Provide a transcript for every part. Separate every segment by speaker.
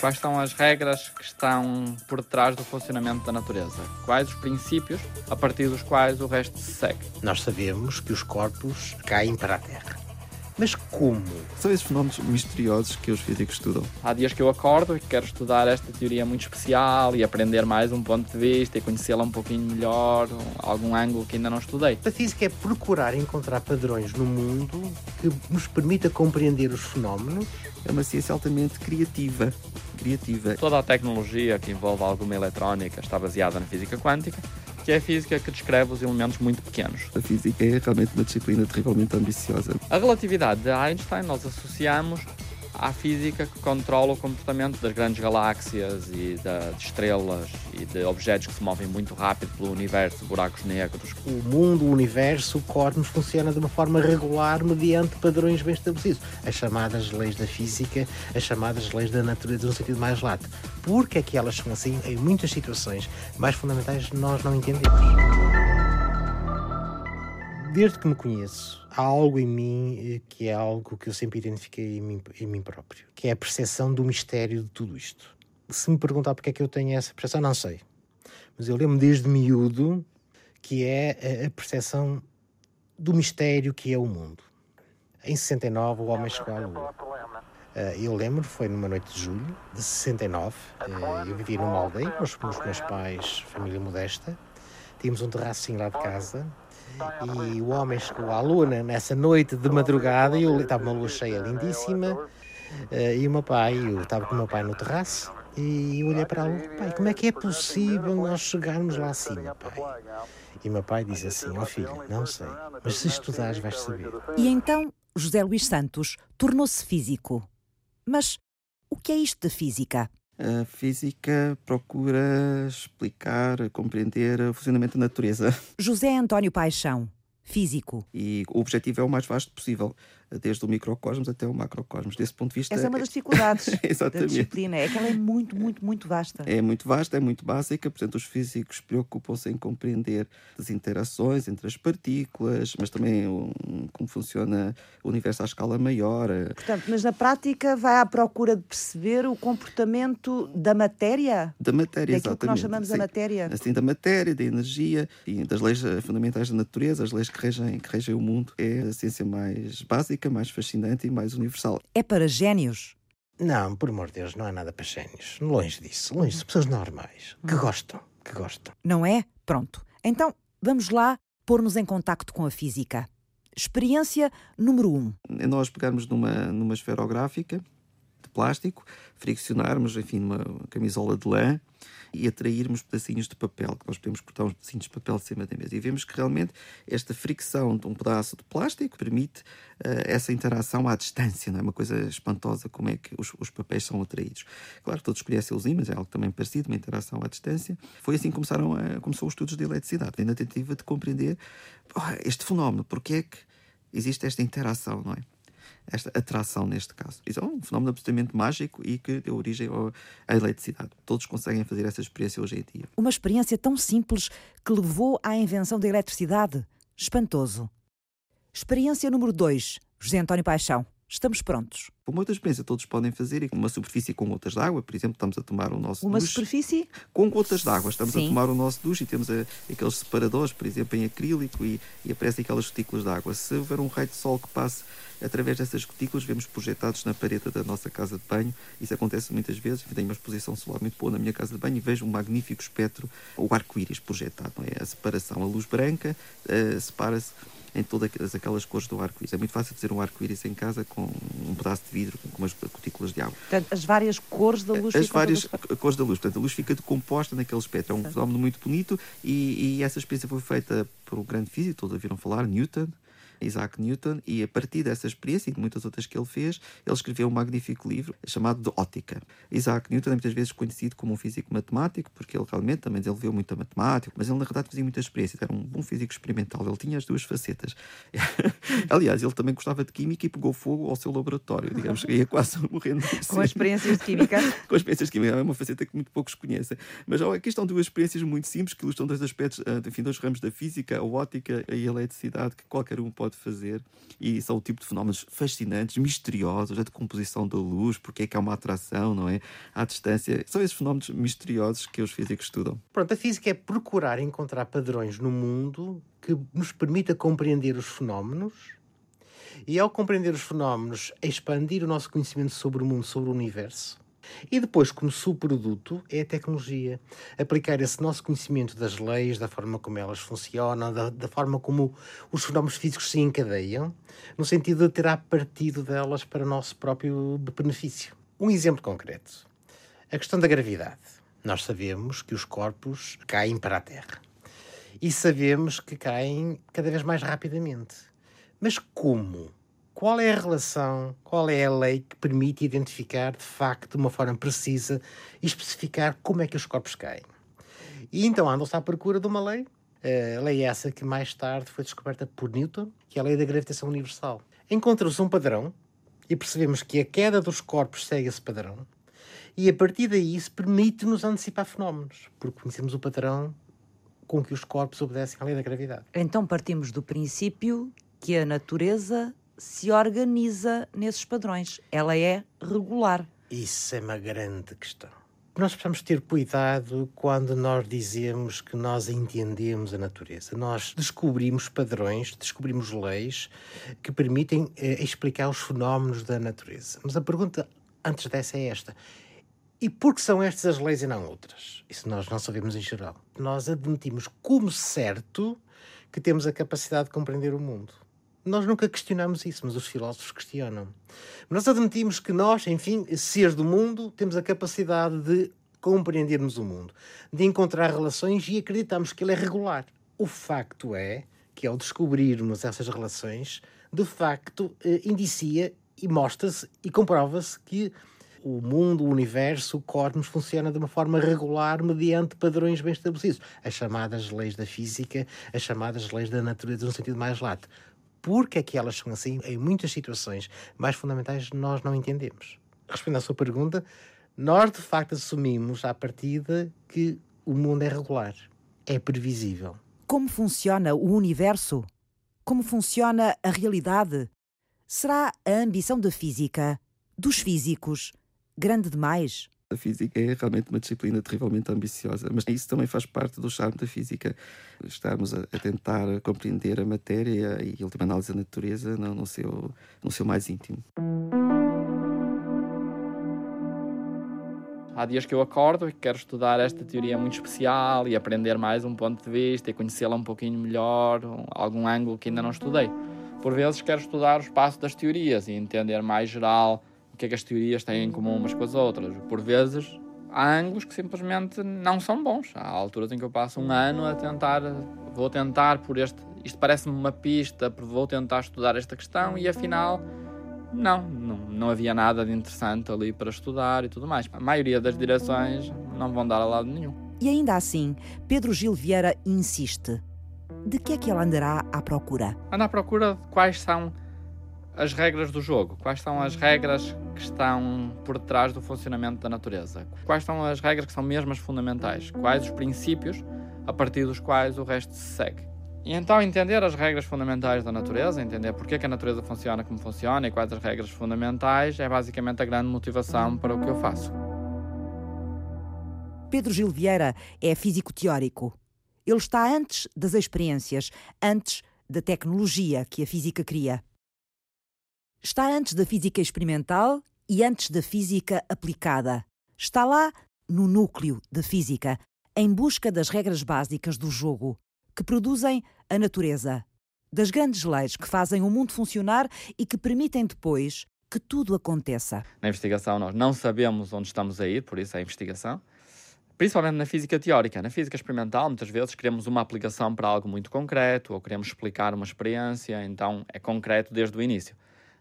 Speaker 1: Quais são as regras que estão por detrás do funcionamento da natureza? Quais os princípios a partir dos quais o resto se segue?
Speaker 2: Nós sabemos que os corpos caem para a Terra. Mas como?
Speaker 3: São esses fenómenos misteriosos que os físicos estudam.
Speaker 1: Há dias que eu acordo e quero estudar esta teoria muito especial e aprender mais um ponto de vista e conhecê-la um pouquinho melhor, algum ângulo que ainda não estudei.
Speaker 2: A física é procurar encontrar padrões no mundo que nos permita compreender os fenómenos.
Speaker 3: É uma ciência altamente criativa. Criativa.
Speaker 1: Toda a tecnologia que envolve alguma eletrónica está baseada na física quântica que é a física que descreve os elementos muito pequenos.
Speaker 3: A física é realmente uma disciplina terrivelmente ambiciosa.
Speaker 1: A relatividade de Einstein nós associamos à física que controla o comportamento das grandes galáxias e de estrelas e de objetos que se movem muito rápido pelo universo, buracos negros.
Speaker 2: O mundo, o universo, o cosmos funciona de uma forma regular mediante padrões bem estabelecidos. As chamadas leis da física, as chamadas leis da natureza no sentido mais lato. Porque é que elas são assim em muitas situações mais fundamentais nós não entendemos. Desde que me conheço, há algo em mim eh, que é algo que eu sempre identifiquei em mim, em mim próprio, que é a percepção do mistério de tudo isto. Se me perguntar porque é que eu tenho essa percepção, não sei. Mas eu lembro desde miúdo que é a percepção do mistério que é o mundo. Em 69, o homem chegou à Lua. Eh, eu lembro, foi numa noite de julho de 69. Eh, eu vivia numa aldeia com os meus pais, família modesta. Tínhamos um terraço lá de casa e o homem chegou à luna nessa noite de madrugada e estava uma lua cheia lindíssima. Eh, e o meu pai, eu estava com o meu pai no terraço e eu olhei para a lua, pai, como é que é possível nós chegarmos lá acima, pai? E meu pai diz assim, ó oh, filho, não sei, mas se estudares vais saber.
Speaker 4: E então José Luís Santos tornou-se físico. Mas o que é isto de física?
Speaker 3: A física procura explicar, compreender o funcionamento da natureza.
Speaker 4: José António Paixão, físico.
Speaker 3: E o objetivo é o mais vasto possível desde o microcosmos até o macrocosmos. Desse ponto de vista.
Speaker 4: Essa é uma das dificuldades da disciplina, é que ela é muito, muito, muito vasta.
Speaker 3: É muito vasta, é muito básica, portanto, os físicos preocupam-se em compreender as interações entre as partículas, mas também um, como funciona o universo à escala maior.
Speaker 4: Portanto, mas na prática vai à procura de perceber o comportamento da matéria?
Speaker 3: Da matéria,
Speaker 4: Daquilo
Speaker 3: exatamente.
Speaker 4: que nós chamamos
Speaker 3: Sim.
Speaker 4: a matéria.
Speaker 3: Assim, da matéria, da energia e das leis fundamentais da natureza, as leis que regem, que regem o mundo. É a ciência mais básica mais fascinante e mais universal.
Speaker 4: É para génios?
Speaker 2: Não, por amor de Deus, não é nada para génios. Longe disso. Longe de pessoas normais. Que gostam. Que gostam.
Speaker 4: Não é? Pronto. Então, vamos lá pôr-nos em contacto com a física. Experiência número 1. Um.
Speaker 3: É nós pegarmos numa, numa esferográfica plástico, friccionarmos, enfim, numa camisola de lã, e atrairmos pedacinhos de papel, que nós podemos cortar uns pedacinhos de papel de cima da mesa. E vemos que realmente esta fricção de um pedaço de plástico permite uh, essa interação à distância, não é uma coisa espantosa como é que os, os papéis são atraídos. Claro, todos conhecem os ímãs, é algo também parecido, uma interação à distância. Foi assim que começaram a, começou os estudos de eletricidade, na tentativa de compreender oh, este fenómeno, porque é que existe esta interação, não é? Esta atração neste caso. Isso é um fenómeno absolutamente mágico e que deu origem à eletricidade. Todos conseguem fazer essa experiência hoje em dia.
Speaker 4: Uma experiência tão simples que levou à invenção da eletricidade. Espantoso. Experiência número 2, José António Paixão. Estamos prontos.
Speaker 3: Uma outra experiência todos podem fazer uma superfície com gotas de água, por exemplo, estamos a tomar o nosso
Speaker 4: Uma
Speaker 3: duche.
Speaker 4: superfície?
Speaker 3: Com gotas de água, estamos
Speaker 4: Sim.
Speaker 3: a tomar o nosso duche e temos a, aqueles separadores, por exemplo, em acrílico e, e aparecem aquelas gotículas de água. Se houver um raio de sol que passe através dessas gotículas, vemos projetados na parede da nossa casa de banho. Isso acontece muitas vezes. Eu tenho uma exposição solar muito boa na minha casa de banho e vejo um magnífico espectro, o arco-íris projetado. É? A separação, a luz branca uh, separa-se em todas aquelas cores do arco-íris. É muito fácil fazer um arco-íris em casa com um pedaço de vidro, com umas gotículas de água.
Speaker 4: Portanto, as várias cores da luz
Speaker 3: As várias todas... cores da luz. Portanto, a luz fica decomposta naquele espectro. É um fenómeno muito bonito e, e essa experiência foi feita por um grande físico, todos ouviram falar, Newton, Isaac Newton, e a partir dessa experiência e de muitas outras que ele fez, ele escreveu um magnífico livro chamado de Ótica. Isaac Newton é muitas vezes conhecido como um físico matemático, porque ele realmente também desenvolveu muita matemática, mas ele na verdade fazia muita experiência, era um bom físico experimental, ele tinha as duas facetas. Aliás, ele também gostava de química e pegou fogo ao seu laboratório, digamos, ia quase morrendo.
Speaker 4: Com experiências de química?
Speaker 3: com experiências de química, é uma faceta que muito poucos conhecem. Mas aqui estão duas experiências muito simples que ilustram dois aspectos, ah, enfim, dois ramos da física, a ótica e a eletricidade, que qualquer um pode pode fazer e são o tipo de fenómenos fascinantes, misteriosos, a decomposição da luz, porque é que há uma atração, não é? À distância. São esses fenómenos misteriosos que os físicos estudam.
Speaker 2: Pronto, a física é procurar encontrar padrões no mundo que nos permita compreender os fenómenos e, ao compreender os fenómenos, expandir o nosso conhecimento sobre o mundo, sobre o universo e depois, como subproduto, é a tecnologia. Aplicar esse nosso conhecimento das leis, da forma como elas funcionam, da, da forma como os fenómenos físicos se encadeiam, no sentido de tirar partido delas para o nosso próprio benefício. Um exemplo concreto: a questão da gravidade. Nós sabemos que os corpos caem para a Terra e sabemos que caem cada vez mais rapidamente. Mas como? Qual é a relação, qual é a lei que permite identificar de facto de uma forma precisa e especificar como é que os corpos caem. E então andam-se à procura de uma lei, a lei essa que mais tarde foi descoberta por Newton, que é a lei da gravitação universal. Encontra-se um padrão e percebemos que a queda dos corpos segue esse padrão, e a partir daí isso permite-nos antecipar fenómenos, porque conhecemos o padrão com que os corpos obedecem à lei da gravidade.
Speaker 4: Então partimos do princípio que a natureza se organiza nesses padrões. Ela é regular.
Speaker 2: Isso é uma grande questão. Nós precisamos ter cuidado quando nós dizemos que nós entendemos a natureza. Nós descobrimos padrões, descobrimos leis que permitem eh, explicar os fenómenos da natureza. Mas a pergunta antes dessa é esta: e por que são estas as leis e não outras? Isso nós não sabemos em geral. Nós admitimos como certo que temos a capacidade de compreender o mundo. Nós nunca questionamos isso, mas os filósofos questionam. Nós admitimos que nós, enfim, seres do mundo, temos a capacidade de compreendermos o mundo, de encontrar relações e acreditamos que ele é regular. O facto é que, ao descobrirmos essas relações, de facto, eh, indicia e mostra-se e comprova-se que o mundo, o universo, o cosmos funciona de uma forma regular mediante padrões bem estabelecidos. As chamadas leis da física, as chamadas leis da natureza no sentido mais lato porque é que elas são assim, em muitas situações mais fundamentais nós não entendemos. Respondendo à sua pergunta, nós de facto assumimos à partida que o mundo é regular, é previsível.
Speaker 4: Como funciona o universo? Como funciona a realidade? Será a ambição da física, dos físicos, grande demais?
Speaker 3: A física é realmente uma disciplina terrivelmente ambiciosa, mas isso também faz parte do charme da física. Estarmos a, a tentar compreender a matéria e, a última análise da natureza no, no, seu, no seu mais íntimo.
Speaker 1: Há dias que eu acordo e quero estudar esta teoria muito especial e aprender mais um ponto de vista e conhecê-la um pouquinho melhor, algum ângulo que ainda não estudei. Por vezes quero estudar o espaço das teorias e entender mais geral o que é que as teorias têm em comum umas com as outras. Por vezes há ângulos que simplesmente não são bons. Há alturas em que eu passo um ano a tentar, vou tentar por este, isto parece-me uma pista, vou tentar estudar esta questão e afinal não, não, não havia nada de interessante ali para estudar e tudo mais. A maioria das direções não vão dar a lado nenhum.
Speaker 4: E ainda assim, Pedro Gil Vieira insiste. De que é que ele andará à procura?
Speaker 1: Anda à procura de quais são as regras do jogo, quais são as regras que estão por trás do funcionamento da natureza, quais são as regras que são mesmo as fundamentais, quais os princípios a partir dos quais o resto se segue. E então entender as regras fundamentais da natureza, entender porque é que a natureza funciona como funciona e quais as regras fundamentais é basicamente a grande motivação para o que eu faço.
Speaker 4: Pedro Gil Vieira é físico teórico. Ele está antes das experiências, antes da tecnologia que a física cria. Está antes da física experimental e antes da física aplicada. Está lá no núcleo da física, em busca das regras básicas do jogo, que produzem a natureza, das grandes leis que fazem o mundo funcionar e que permitem depois que tudo aconteça.
Speaker 1: Na investigação, nós não sabemos onde estamos a ir, por isso é a investigação. Principalmente na física teórica. Na física experimental, muitas vezes queremos uma aplicação para algo muito concreto ou queremos explicar uma experiência, então é concreto desde o início.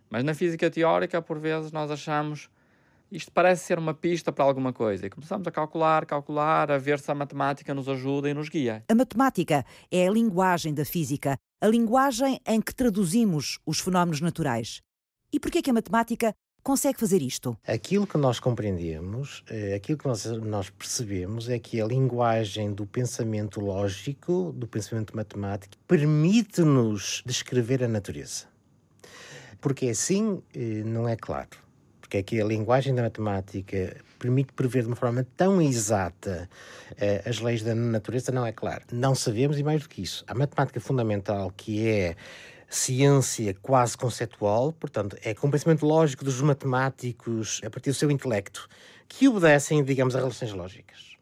Speaker 1: Mas na física teórica, por vezes, nós achamos isto parece ser uma pista para alguma coisa e começamos a calcular, calcular, a ver se a matemática nos ajuda e nos guia.
Speaker 4: A matemática é a linguagem da física, a linguagem em que traduzimos os fenómenos naturais. E por que é que a matemática consegue fazer isto?
Speaker 2: Aquilo que nós compreendemos, eh, aquilo que nós, nós percebemos é que a linguagem do pensamento lógico, do pensamento matemático, permite-nos descrever a natureza. Porque assim eh, não é claro. Porque é que a linguagem da matemática permite prever de uma forma tão exata eh, as leis da natureza, não é claro. Não sabemos, e mais do que isso, a matemática fundamental, que é ciência quase conceptual, portanto, é com o pensamento lógico dos matemáticos a partir do seu intelecto, que obedecem, digamos, a relações lógicas,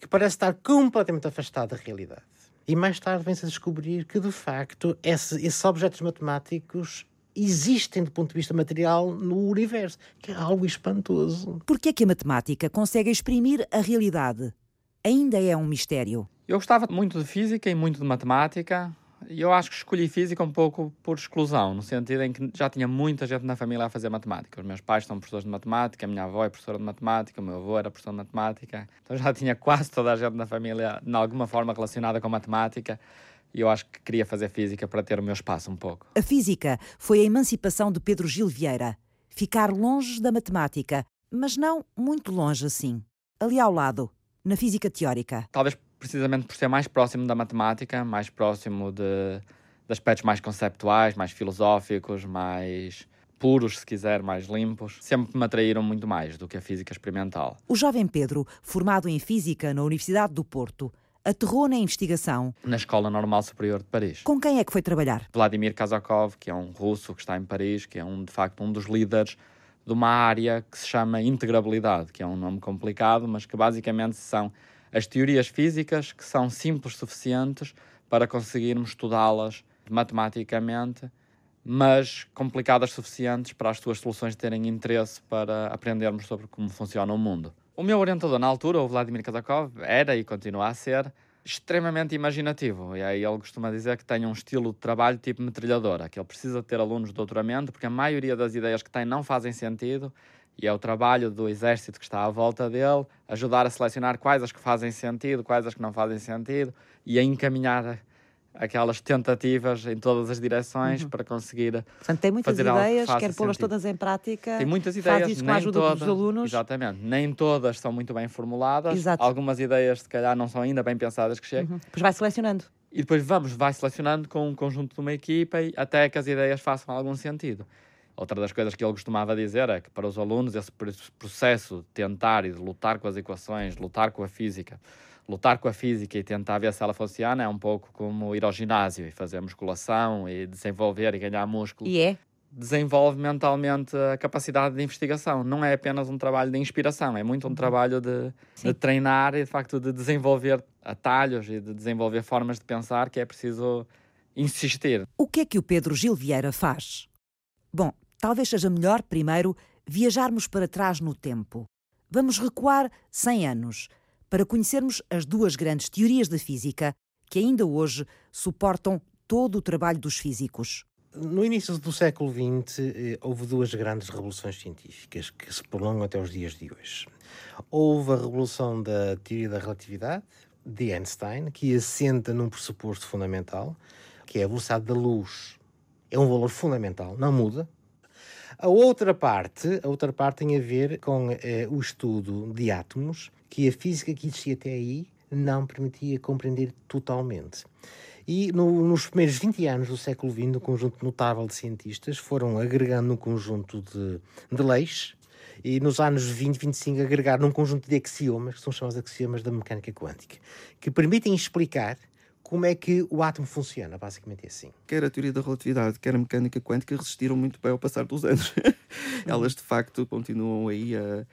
Speaker 2: que parece estar completamente afastado da realidade. E mais tarde vem-se a descobrir que, de facto, esse, esses objetos matemáticos existem do ponto de vista material no universo, que é algo espantoso.
Speaker 4: Por que é que a matemática consegue exprimir a realidade? Ainda é um mistério.
Speaker 1: Eu gostava muito de física e muito de matemática. E eu acho que escolhi física um pouco por exclusão, no sentido em que já tinha muita gente na família a fazer matemática. Os meus pais são professores de matemática, a minha avó é professora de matemática, o meu avô era professor de matemática. Então já tinha quase toda a gente na família, de alguma forma, relacionada com matemática. E eu acho que queria fazer física para ter o meu espaço um pouco.
Speaker 4: A física foi a emancipação de Pedro Gil Vieira. Ficar longe da matemática, mas não muito longe assim. Ali ao lado, na física teórica.
Speaker 1: Talvez precisamente por ser mais próximo da matemática, mais próximo de, de aspectos mais conceptuais, mais filosóficos, mais puros, se quiser, mais limpos, sempre me atraíram muito mais do que a física experimental.
Speaker 4: O jovem Pedro, formado em física na Universidade do Porto, aterrou na investigação.
Speaker 1: Na Escola Normal Superior de Paris.
Speaker 4: Com quem é que foi trabalhar?
Speaker 1: Vladimir Kazakov, que é um russo que está em Paris, que é um, de facto um dos líderes de uma área que se chama integrabilidade, que é um nome complicado, mas que basicamente são as teorias físicas que são simples suficientes para conseguirmos estudá-las matematicamente, mas complicadas suficientes para as suas soluções terem interesse para aprendermos sobre como funciona o mundo. O meu orientador na altura, o Vladimir Kazakov, era e continua a ser extremamente imaginativo. E aí ele costuma dizer que tem um estilo de trabalho tipo metralhadora, que ele precisa ter alunos de doutoramento, porque a maioria das ideias que tem não fazem sentido e é o trabalho do exército que está à volta dele ajudar a selecionar quais as que fazem sentido, quais as que não fazem sentido e a encaminhar aquelas tentativas em todas as direções uhum. para conseguir
Speaker 4: Portanto, tem muitas
Speaker 1: fazer
Speaker 4: ideias,
Speaker 1: que
Speaker 4: quer pô-las todas em prática.
Speaker 1: Tem muitas ideias,
Speaker 4: faz isso com
Speaker 1: nem
Speaker 4: a ajuda
Speaker 1: todas,
Speaker 4: dos alunos.
Speaker 1: Exatamente, nem todas são muito bem formuladas.
Speaker 4: Exato.
Speaker 1: Algumas ideias, se calhar, não são ainda bem pensadas que chegam.
Speaker 4: Uhum. Depois vai selecionando.
Speaker 1: E depois vamos, vai selecionando com um conjunto de uma equipa e até que as ideias façam algum sentido. Outra das coisas que ele costumava dizer é que para os alunos esse processo de tentar e de lutar com as equações, lutar com a física, lutar com a física e tentar ver se ela funciona é um pouco como ir ao ginásio e fazer musculação e desenvolver e ganhar músculo.
Speaker 4: E é?
Speaker 1: Desenvolve mentalmente a capacidade de investigação. Não é apenas um trabalho de inspiração, é muito um uhum. trabalho de, de treinar e de facto de desenvolver atalhos e de desenvolver formas de pensar que é preciso insistir.
Speaker 4: O que é que o Pedro Gil Vieira faz? Bom, talvez seja melhor, primeiro, viajarmos para trás no tempo. Vamos recuar 100 anos para conhecermos as duas grandes teorias da física que ainda hoje suportam todo o trabalho dos físicos.
Speaker 2: No início do século XX, eh, houve duas grandes revoluções científicas que se prolongam até os dias de hoje. Houve a revolução da teoria da relatividade, de Einstein, que assenta num pressuposto fundamental, que é a velocidade da luz. É um valor fundamental, não muda, a outra parte, a outra parte tem a ver com eh, o estudo de átomos, que a física que existia até aí não permitia compreender totalmente. E no, nos primeiros 20 anos do século XX, um conjunto notável de cientistas foram agregando um conjunto de, de leis e nos anos 20, 25 agregaram um conjunto de axiomas, que são chamados axiomas da mecânica quântica, que permitem explicar como é que o átomo funciona, basicamente é assim.
Speaker 3: Quer a teoria da relatividade, quer a mecânica quântica resistiram muito bem ao passar dos anos. Elas, de facto, continuam aí a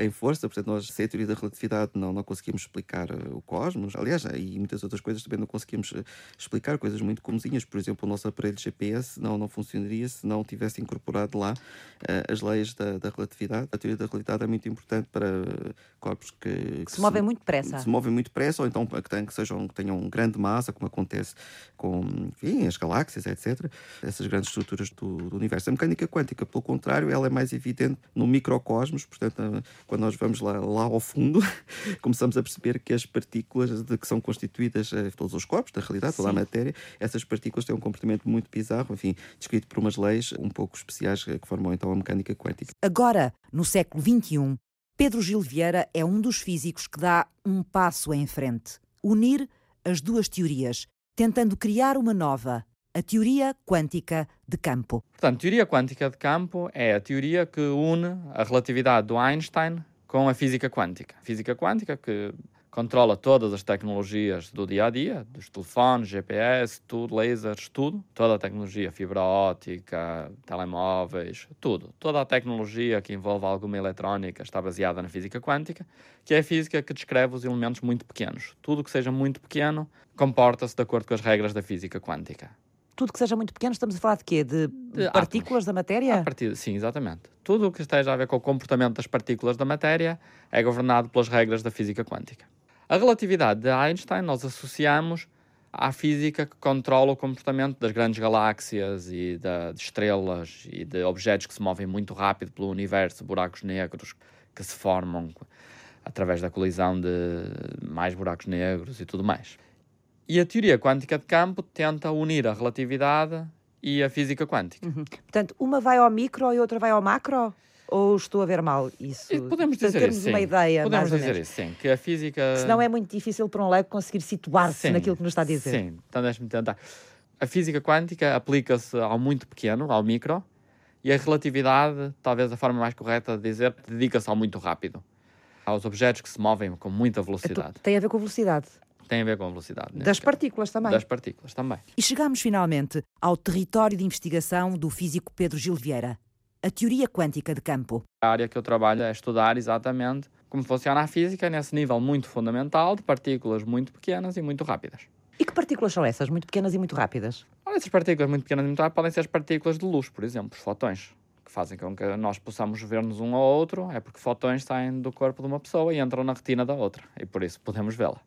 Speaker 3: em força. Portanto, nós, sem a teoria da relatividade, não, não conseguimos explicar uh, o cosmos. Aliás, e muitas outras coisas também não conseguimos uh, explicar, coisas muito comezinhas. Por exemplo, o nosso aparelho GPS não, não funcionaria se não tivesse incorporado lá as leis da, da, relatividade. A teoria da relatividade é muito importante para corpos que,
Speaker 4: que, que se, se, movem muito depressa.
Speaker 3: Se movem muito depressa, ou então que, tenham, que, sejam, que tenham grande massa, como acontece com enfim, as galáxias, etc. Essas grandes estruturas do, do universo. A mecânica quântica, pelo contrário, ela é mais evidente no microcosmos, portanto, quando nós vamos lá, lá ao fundo, começamos a perceber que as partículas de que são constituídas eh, todos os corpos, na realidade, toda Sim. a matéria, essas partículas têm um comportamento muito bizarro, enfim, descrito por umas leis um pouco especiais que formam então a mecânica quântica.
Speaker 4: Agora, no século XXI, Pedro Gil Vieira é um dos físicos que dá um passo em frente. Unir as duas teorias, tentando criar uma nova, a teoria quântica de campo.
Speaker 1: Portanto, teoria quântica de campo é a teoria que une a relatividade do Einstein com a física quântica. A física quântica que controla todas as tecnologias do dia a dia, dos telefones, GPS, tudo, lasers, tudo, toda a tecnologia, fibra óptica, telemóveis, tudo. Toda a tecnologia que envolve alguma eletrónica está baseada na física quântica, que é a física que descreve os elementos muito pequenos. Tudo que seja muito pequeno comporta-se de acordo com as regras da física quântica.
Speaker 4: Tudo que seja muito pequeno, estamos a falar de quê? De, partículas átomos. da matéria?
Speaker 1: Sim, exatamente. Tudo o que esteja a ver com o comportamento das partículas da matéria é governado pelas regras da física quântica. A relatividade de Einstein nós associamos à física que controla o comportamento das grandes galáxias e de estrelas e de objetos que se movem muito rápido pelo universo, buracos negros que se formam através da colisão de mais buracos negros e tudo mais. E a teoria quântica de campo tenta unir a relatividade e a física quântica.
Speaker 4: Uhum. Portanto, uma vai ao micro e outra vai ao macro? Ou estou a ver mal isso? E
Speaker 1: podemos dizer termos isso,
Speaker 4: uma sim. ideia,
Speaker 1: Podemos dizer isso, sim. Que a física...
Speaker 4: Senão é muito difícil para um leigo conseguir situar-se naquilo que nos está a dizer.
Speaker 1: Sim, então deixe-me tentar. A física quântica aplica-se ao muito pequeno, ao micro, e a relatividade, talvez a forma mais correta de dizer, dedica-se ao muito rápido. Aos objetos que se movem com muita velocidade.
Speaker 4: Tem a ver com velocidade.
Speaker 1: Tem a ver com a velocidade.
Speaker 4: Das partículas também.
Speaker 1: Das partículas também.
Speaker 4: E chegamos finalmente ao território de investigação do físico Pedro Gil Vieira a teoria quântica de campo.
Speaker 1: A área que eu trabalho é estudar exatamente como funciona a física nesse nível muito fundamental de partículas muito pequenas e muito rápidas.
Speaker 4: E que partículas são essas, muito pequenas e muito rápidas?
Speaker 1: Olha, essas partículas muito pequenas e muito rápidas podem ser as partículas de luz, por exemplo, os fotões, que fazem com que nós possamos ver-nos um ao outro, é porque fotões saem do corpo de uma pessoa e entram na retina da outra, e por isso podemos vê-la.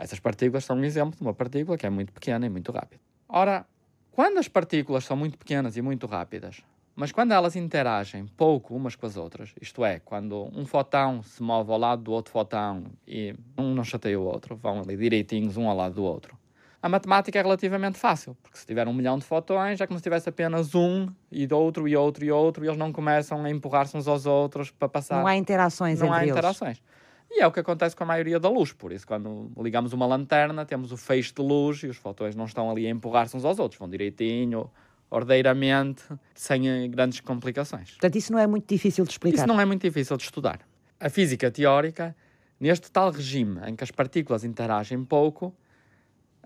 Speaker 1: Essas partículas são um exemplo de uma partícula que é muito pequena e muito rápida. Ora, quando as partículas são muito pequenas e muito rápidas, mas quando elas interagem pouco umas com as outras, isto é, quando um fotão se move ao lado do outro fotão e um não chateia o outro, vão ali direitinhos um ao lado do outro, a matemática é relativamente fácil, porque se tiver um milhão de fotões, é como se tivesse apenas um e outro e outro e outro, e eles não começam a empurrar-se uns aos outros para passar.
Speaker 4: Não há interações
Speaker 1: não
Speaker 4: entre
Speaker 1: há
Speaker 4: eles.
Speaker 1: interações. E é o que acontece com a maioria da luz. Por isso, quando ligamos uma lanterna, temos o feixe de luz e os fotões não estão ali a empurrar-se uns aos outros, vão direitinho, ordeiramente, sem grandes complicações.
Speaker 4: Portanto, isso não é muito difícil de explicar.
Speaker 1: Isso não é muito difícil de estudar. A física teórica, neste tal regime em que as partículas interagem pouco,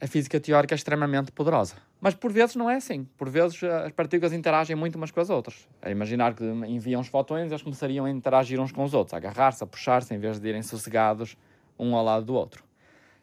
Speaker 1: a física teórica é extremamente poderosa. Mas por vezes não é assim. Por vezes eh, as partículas interagem muito umas com as outras. A imaginar que enviam os fotões, eles começariam a interagir uns com os outros, a agarrar-se, a puxar-se, em vez de irem sossegados um ao lado do outro.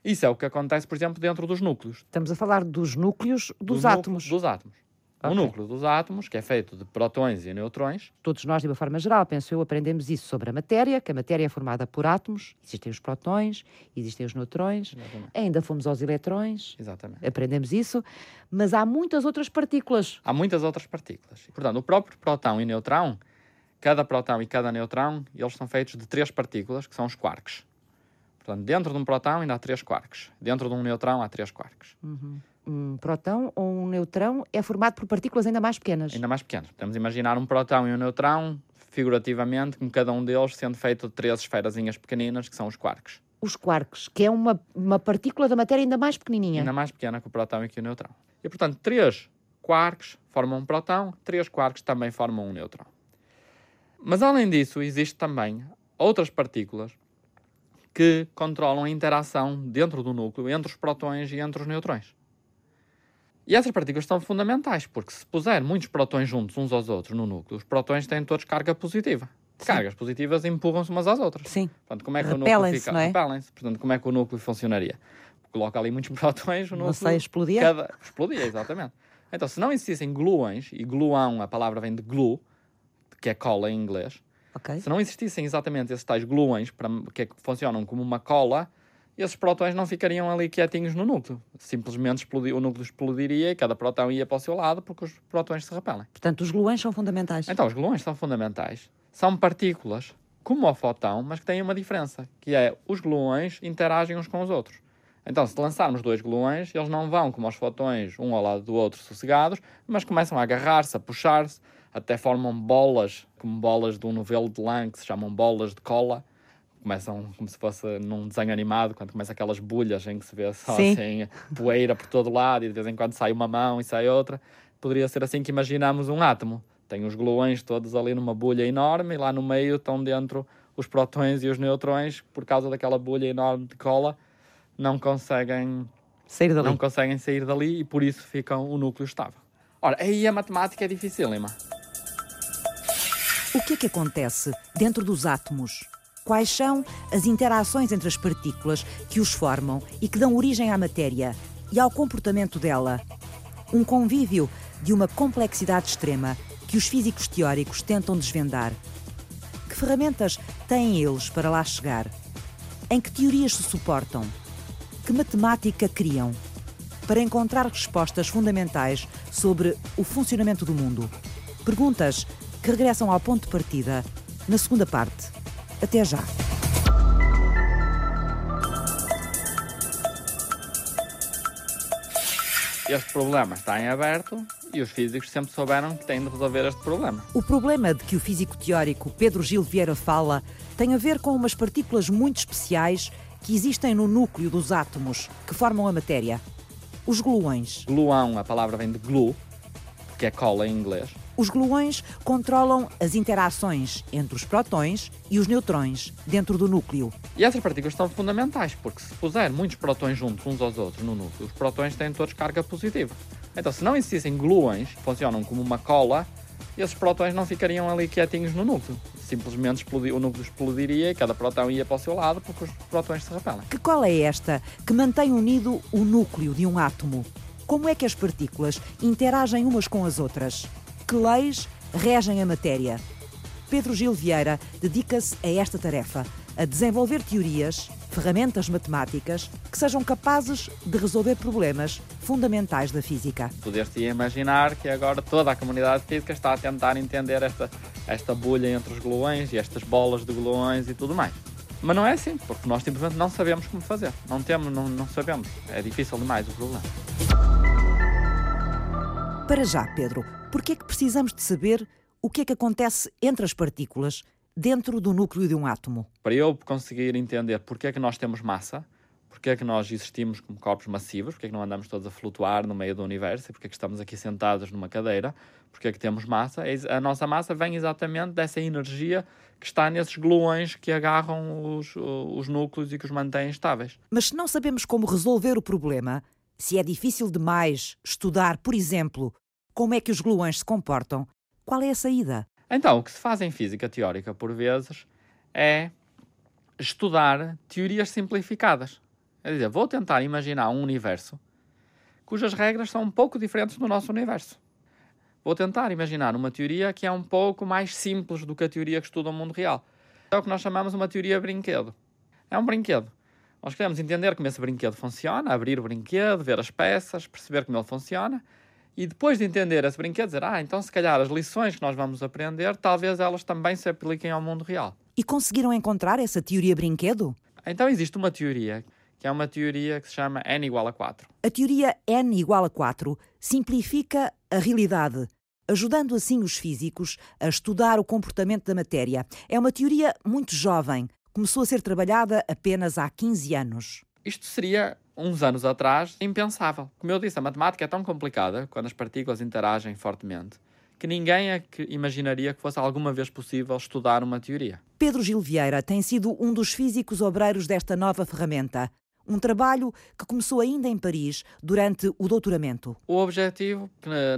Speaker 1: Isso é o que acontece, por exemplo, dentro dos núcleos.
Speaker 4: Estamos a falar dos núcleos dos, dos átomos.
Speaker 1: Núcleos, dos átomos. Okay. O núcleo dos átomos, que é feito de prótons e neutrões.
Speaker 4: Todos nós, de uma forma geral, penso eu, aprendemos isso sobre a matéria, que a matéria é formada por átomos, existem os prótons, existem os neutrões, Exatamente. ainda fomos aos eletrões,
Speaker 1: Exatamente.
Speaker 4: aprendemos isso, mas há muitas outras partículas.
Speaker 1: Há muitas outras partículas. Portanto, o próprio próton e neutrão, cada próton e cada neutrão, eles são feitos de três partículas, que são os quarks. Portanto, dentro de um próton ainda há três quarks. Dentro de um neutrão há três quarks.
Speaker 4: Uhum um próton ou um neutrão é formado por partículas ainda mais pequenas.
Speaker 1: Ainda mais pequenas. Podemos imaginar um próton e um neutrão, figurativamente, como cada um deles sendo feito de três esferazinhas pequeninas, que são os quarks.
Speaker 4: Os quarks, que é uma, uma partícula da matéria ainda mais pequenininha.
Speaker 1: Ainda mais pequena que o próton e que o neutrão. E, portanto, três quarks formam um próton, três quarks também formam um neutrão. Mas, além disso, existe também outras partículas que controlam a interação dentro do núcleo entre os prótons e entre os neutrões. E essas partículas são fundamentais, porque se puser muitos prótons juntos uns aos outros no núcleo, os prótons têm todos carga positiva. Sim. Cargas positivas empurram-se umas às outras.
Speaker 4: Sim.
Speaker 1: Portanto, como é que o núcleo fica? Não é? Repelem-se. Portanto, como é que o núcleo funcionaria? Coloca ali muitos prótons, o núcleo...
Speaker 4: Não sei, explodia?
Speaker 1: Cada... Explodia, exatamente. Então, se não existissem gluões, e gluão, a palavra vem de glue, que é cola em inglês,
Speaker 4: okay.
Speaker 1: se não existissem exatamente esses tais gluões, para, que, é que funcionam como uma cola, esses prótons não ficariam ali quietinhos no núcleo. Simplesmente explodir, o núcleo explodiria e cada próton ia para o seu lado porque os prótons se repelem.
Speaker 4: Portanto, os gluões são fundamentais.
Speaker 1: Então, os gluões são fundamentais. São partículas como o fotão, mas que têm uma diferença, que é os gluões interagem uns com os outros. Então, se lançarmos dois gluões, eles não vão como os fotões, um ao lado do outro, sossegados, mas começam a agarrar-se, a puxar-se, até formam bolas, como bolas de um novelo de lã, que se chamam bolas de cola. Começam como se fosse num desenho animado, quando começa aquelas bolhas em que se vê só
Speaker 4: Sim.
Speaker 1: assim, poeira por todo lado e de vez em quando sai uma mão e sai outra. Poderia ser assim que imaginamos um átomo. Tem os gluões todos ali numa bolha enorme e lá no meio estão dentro os prótons e os neutrões, por causa daquela bolha enorme de cola, não conseguem
Speaker 4: Sair dali.
Speaker 1: não conseguem sair dali e por isso ficam o núcleo estável. Ora, aí a matemática é dificílima.
Speaker 4: O que é que acontece dentro dos átomos? Quais são as interações entre as partículas que os formam e que dão origem à matéria e ao comportamento dela? Um convívio de uma complexidade extrema que os físicos teóricos tentam desvendar. Que ferramentas têm eles para lá chegar? Em que teorias se suportam? Que matemática criam? Para encontrar respostas fundamentais sobre o funcionamento do mundo. Perguntas que regressam ao ponto de partida na segunda parte. Até já.
Speaker 1: Este problema está em aberto e os físicos sempre souberam que têm de resolver este problema.
Speaker 4: O problema de que o físico teórico Pedro Gil Vieira fala tem a ver com umas partículas muito especiais que existem no núcleo dos átomos que formam a matéria. Os gluões.
Speaker 1: Gluão, a palavra vem de glue, que é cola em inglês.
Speaker 4: Os gluões controlam as interações entre os prótons e os neutrões dentro do núcleo.
Speaker 1: E essas partículas são fundamentais, porque se puser muitos prótons juntos uns aos outros no núcleo, os prótons têm todos carga positiva. Então, se não existissem gluões, que funcionam como uma cola, esses prótons não ficariam ali quietinhos no núcleo. Simplesmente o núcleo explodiria e cada próton ia para o seu lado porque os prótons se repelam.
Speaker 4: Que cola é esta que mantém unido o núcleo de um átomo? Como é que as partículas interagem umas com as outras? Que leis regem a matéria? Pedro Gil Vieira dedica-se a esta tarefa, a desenvolver teorias, ferramentas matemáticas que sejam capazes de resolver problemas fundamentais da física.
Speaker 1: Poder-se imaginar que agora toda a comunidade física está a tentar entender esta, esta bolha entre os gluões e estas bolas de gluões e tudo mais. Mas não é assim, porque nós simplesmente não sabemos como fazer. Não temos, não, não sabemos. É difícil demais o problema.
Speaker 4: Para já, Pedro, por que é que precisamos de saber o que é que acontece entre as partículas dentro do núcleo de um átomo?
Speaker 1: Para eu conseguir entender porque é que nós temos massa, porque é que nós existimos como corpos massivos, porque é que não andamos todos a flutuar no meio do universo e porque é que estamos aqui sentados numa cadeira, porque é que temos massa, é a nossa massa vem exatamente dessa energia que está nesses gluões que agarram os, os núcleos e que os mantêm estáveis.
Speaker 4: Mas se não sabemos como resolver o problema, se é difícil demais estudar, por exemplo, como é que os gluões se comportam, qual é a saída?
Speaker 1: Então, o que se faz em física teórica, por vezes, é estudar teorias simplificadas. É dizer, vou tentar imaginar um universo cujas regras são um pouco diferentes do nosso universo. Vou tentar imaginar uma teoria que é um pouco mais simples do que a teoria que estuda o mundo real. É o que nós chamamos uma teoria brinquedo. É um brinquedo. Nós queremos entender como esse brinquedo funciona, abrir o brinquedo, ver as peças, perceber como ele funciona e depois de entender esse brinquedo, dizer, ah, então se calhar as lições que nós vamos aprender, talvez elas também se apliquem ao mundo real.
Speaker 4: E conseguiram encontrar essa teoria brinquedo?
Speaker 1: Então existe uma teoria, que é uma teoria que se chama N igual a 4.
Speaker 4: A teoria n igual a 4 simplifica a realidade, ajudando assim os físicos a estudar o comportamento da matéria. É uma teoria muito jovem, começou a ser trabalhada apenas há 15 anos.
Speaker 1: Isto seria, uns anos atrás, impensável. Como eu disse, a matemática é tão complicada, quando as partículas interagem fortemente, que ninguém é que imaginaria que fosse alguma vez possível estudar uma teoria.
Speaker 4: Pedro Gil Vieira tem sido um dos físicos obreiros desta nova ferramenta. Um trabalho que começou ainda em Paris durante o doutoramento.
Speaker 1: O objetivo,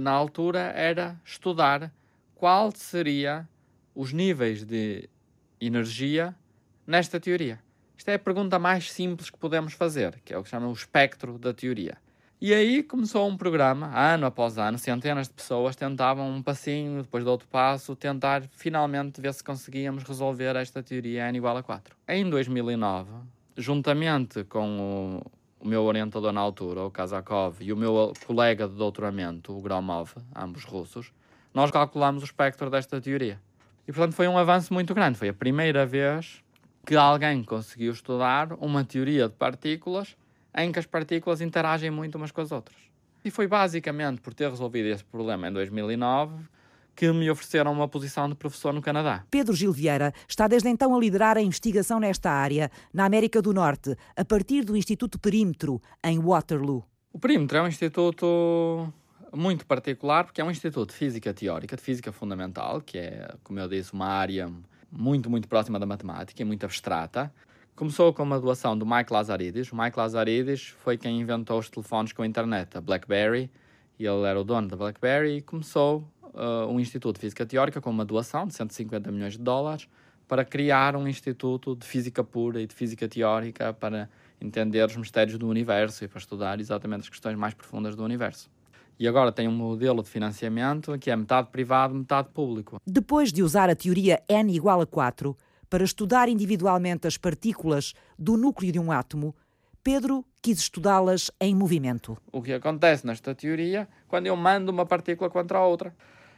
Speaker 1: na altura, era estudar qual seria os níveis de energia nesta teoria. Isto é a pergunta mais simples que podemos fazer, que é o que chama o espectro da teoria. E aí começou um programa, ano após ano, centenas de pessoas tentavam um passinho, depois do outro passo, tentar finalmente ver se conseguíamos resolver esta teoria n igual a 4. Em 2009, juntamente com o, o meu orientador na altura, o Kazakov, e o meu colega de doutoramento, o Gromov, ambos russos, nós calculamos o espectro desta teoria. E portanto foi um avanço muito grande. Foi a primeira vez que alguém conseguiu estudar uma teoria de partículas em que as partículas interagem muito umas com as outras. E foi basicamente por ter resolvido esse problema em 2009 que me ofereceram uma posição de professor no Canadá.
Speaker 4: Pedro Gil Vieira está desde então a liderar a investigação nesta área, na América do Norte, a partir do Instituto Perímetro, em Waterloo.
Speaker 1: O Perímetro é um instituto muito particular porque é um instituto de física teórica, de física fundamental, que é, como eu disse, uma área muito, muito próxima da matemática e muito abstrata. Começou com uma doação do Mike Lazaridis. O Mike Lazaridis foi quem inventou os telefones com a internet, a BlackBerry, e ele era o dono da BlackBerry e começou uh, um instituto de física teórica com uma doação de 150 milhões de dólares para criar um instituto de física pura e de física teórica para entender os mistérios do universo e para estudar exatamente as questões mais profundas do universo e agora tem um modelo de financiamento que é metade privado, metade público.
Speaker 4: Depois de usar a teoria N igual a 4 para estudar individualmente as partículas do núcleo de um átomo, Pedro quis estudá-las em movimento.
Speaker 1: O que acontece nesta teoria quando eu mando uma partícula contra a outra?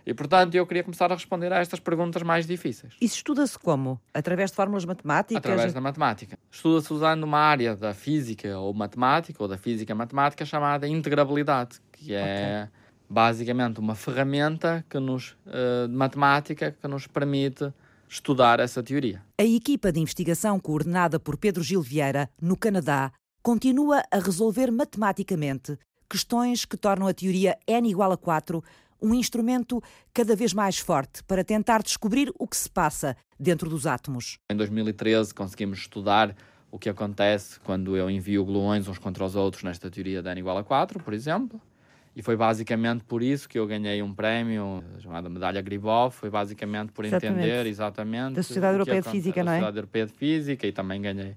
Speaker 1: E, portanto, eu queria começar a responder a estas perguntas mais difíceis.
Speaker 4: Isso estuda-se como? Através de fórmulas matemáticas?
Speaker 1: Através da matemática. Estuda-se usando uma área da física ou matemática, ou da física matemática, chamada integrabilidade, que é okay. basicamente uma ferramenta que nos, uh, de matemática que nos permite estudar essa teoria.
Speaker 4: A equipa de investigação coordenada por Pedro Gil Vieira, no Canadá, continua a resolver matematicamente questões que tornam a teoria N igual a 4 um instrumento cada vez mais forte para tentar descobrir o que se passa dentro dos átomos.
Speaker 1: Em 2013 conseguimos estudar o que acontece quando eu envio gluões uns contra os outros nesta teoria de n igual a 4, por exemplo. E foi basicamente por isso que eu ganhei um prémio chamado Medalha Gribov, foi basicamente por exatamente. entender exatamente
Speaker 4: da Sociedade Europeia de Física, não é? Da
Speaker 1: Sociedade Europeia de Física e também ganhei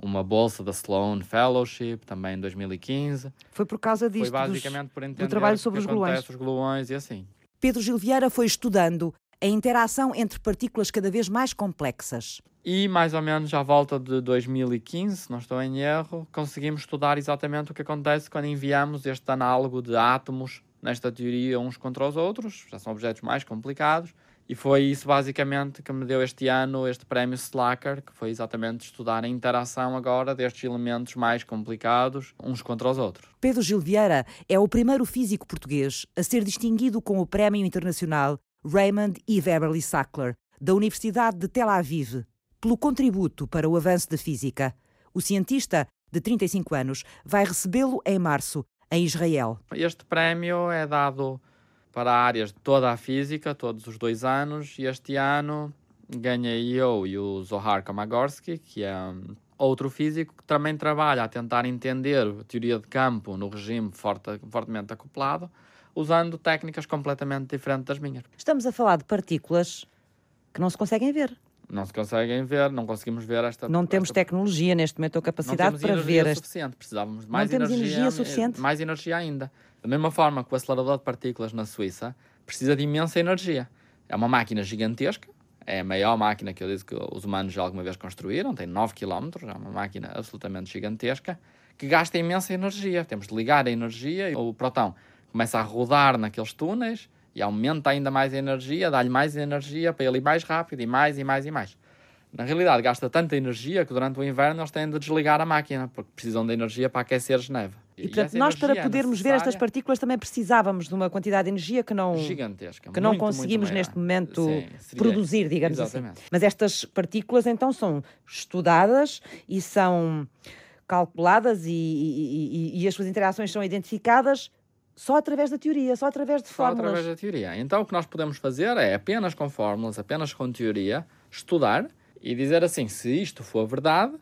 Speaker 1: uma bolsa da Sloan Fellowship, também em 2015.
Speaker 4: Foi por causa disto,
Speaker 1: foi basicamente por entender
Speaker 4: do trabalho sobre os gluões.
Speaker 1: os gluões e assim.
Speaker 4: Pedro Gil Vieira foi estudando a interação entre partículas cada vez mais complexas.
Speaker 1: E mais ou menos à volta de 2015, se não estou em erro, conseguimos estudar exatamente o que acontece quando enviamos este análogo de átomos nesta teoria uns contra os outros, já são objetos mais complicados, e foi isso basicamente que me deu este ano este prémio Slacker, que foi exatamente estudar a interação agora destes elementos mais complicados uns contra os outros.
Speaker 4: Pedro Gil Vieira é o primeiro físico português a ser distinguido com o prémio internacional Raymond E. Beverly Sackler, da Universidade de Tel Aviv, pelo contributo para o avanço da física. O cientista, de 35 anos, vai recebê-lo em março, em Israel.
Speaker 1: Este prémio é dado para áreas de toda a física, todos os dois anos, e este ano ganhei eu e o Zohar Kamagorsky, que é outro físico que também trabalha a tentar entender a teoria de campo no regime forte, fortemente acoplado, usando técnicas completamente diferentes das minhas.
Speaker 4: Estamos a falar de partículas que não se conseguem ver.
Speaker 1: Não se conseguem ver, não conseguimos ver esta.
Speaker 4: Não temos
Speaker 1: esta...
Speaker 4: tecnologia neste momento ou capacidade para ver.
Speaker 1: Não suficiente, precisávamos de mais
Speaker 4: não
Speaker 1: energia.
Speaker 4: energia suficiente.
Speaker 1: Mais energia ainda. Da mesma forma que o acelerador de partículas na Suíça precisa de imensa energia. É uma máquina gigantesca, é a maior máquina que eu disse que os humanos já alguma vez construíram, tem 9 km, é uma máquina absolutamente gigantesca, que gasta imensa energia. Temos de ligar a energia e o protão começa a rodar naqueles túneis e aumenta ainda mais a energia, dá-lhe mais energia para ele ir mais rápido e mais e mais e mais na realidade gasta tanta energia que durante o inverno eles têm de desligar a máquina, porque precisam de energia para aquecer neve.
Speaker 4: E, portanto, nós para podermos ver estas partículas também precisávamos de uma quantidade de energia que não,
Speaker 1: Gigantesca,
Speaker 4: que não
Speaker 1: muito,
Speaker 4: conseguimos
Speaker 1: muito
Speaker 4: neste momento Sim, produzir, digamos assim.
Speaker 1: exatamente.
Speaker 4: assim. Mas estas partículas então são estudadas e são calculadas e, e, e, e as suas interações são identificadas só através da teoria, só através de fórmulas.
Speaker 1: Só através da teoria. Então o que nós podemos fazer é apenas com fórmulas, apenas com teoria, estudar e dizer assim: se isto for verdade,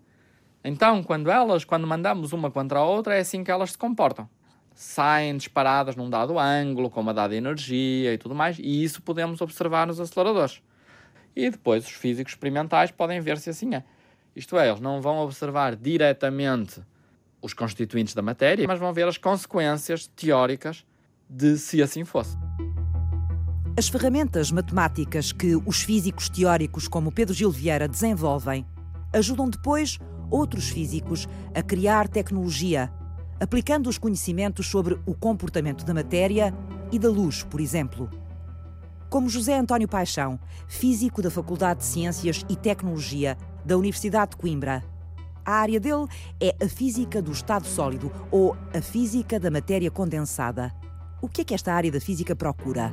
Speaker 1: então quando elas, quando mandamos uma contra a outra, é assim que elas se comportam. Saem disparadas num dado ângulo, com uma dada energia e tudo mais, e isso podemos observar nos aceleradores. E depois os físicos experimentais podem ver se assim é. Isto é, eles não vão observar diretamente os constituintes da matéria, mas vão ver as consequências teóricas de se assim fosse.
Speaker 4: As ferramentas matemáticas que os físicos teóricos como Pedro Gil Vieira desenvolvem ajudam depois outros físicos a criar tecnologia, aplicando os conhecimentos sobre o comportamento da matéria e da luz, por exemplo. Como José António Paixão, físico da Faculdade de Ciências e Tecnologia da Universidade de Coimbra. A área dele é a física do estado sólido ou a física da matéria condensada. O que é que esta área da física procura?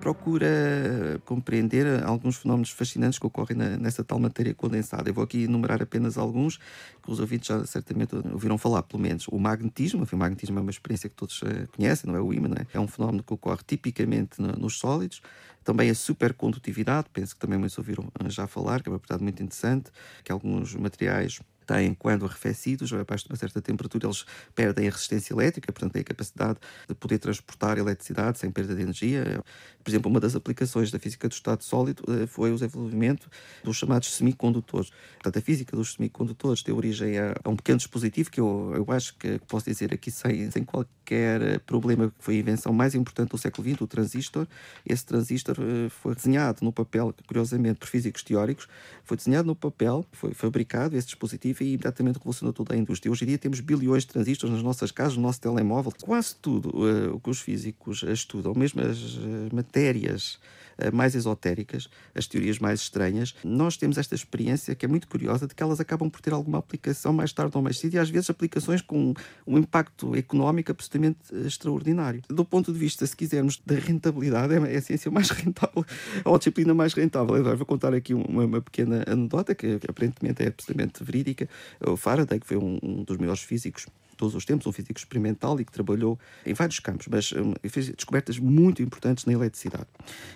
Speaker 3: Procura compreender alguns fenómenos fascinantes que ocorrem na, nessa tal matéria condensada. Eu vou aqui enumerar apenas alguns que os ouvintes já certamente ouviram falar, pelo menos. O magnetismo, enfim, o magnetismo é uma experiência que todos uh, conhecem, não é o ímã, é? é? um fenómeno que ocorre tipicamente no, nos sólidos. Também a supercondutividade, penso que também muitos ouviram eh, já falar, que é uma propriedade muito interessante, que alguns materiais têm, quando arrefecidos, abaixo de uma certa temperatura, eles perdem a resistência elétrica, portanto, têm a capacidade de poder transportar eletricidade sem perda de energia. Por exemplo, uma das aplicações da física do estado sólido eh, foi o desenvolvimento dos chamados semicondutores. Portanto, a física dos semicondutores deu origem a, um pequeno dispositivo que eu, eu acho que posso dizer aqui sem, sem qualquer problema, que foi a invenção mais importante do século XX, o transistor. Esse transistor eh, foi desenhado no papel, curiosamente, por físicos teóricos, foi desenhado no papel, foi fabricado esse dispositivo e imediatamente revolucionou toda a indústria. Hoje em dia temos bilhões de transistores nas nossas casas, no nosso telemóvel. Quase tudo uh, o que os físicos estudam, mesmo as uh, matérias mais esotéricas, as teorias mais estranhas, nós temos esta experiência que é muito curiosa de que elas acabam por ter alguma aplicação mais tarde ou mais cedo e às vezes aplicações com um impacto económico absolutamente extraordinário. Do ponto de vista, se quisermos, da rentabilidade, é a ciência mais rentável, a disciplina mais rentável. Eu vou contar aqui uma, uma pequena anedota que, aparentemente é absolutamente verídica o Faraday, que foi um, um dos maiores físicos todos os tempos, um físico experimental e que trabalhou em vários campos, mas um, fez descobertas muito importantes na eletricidade.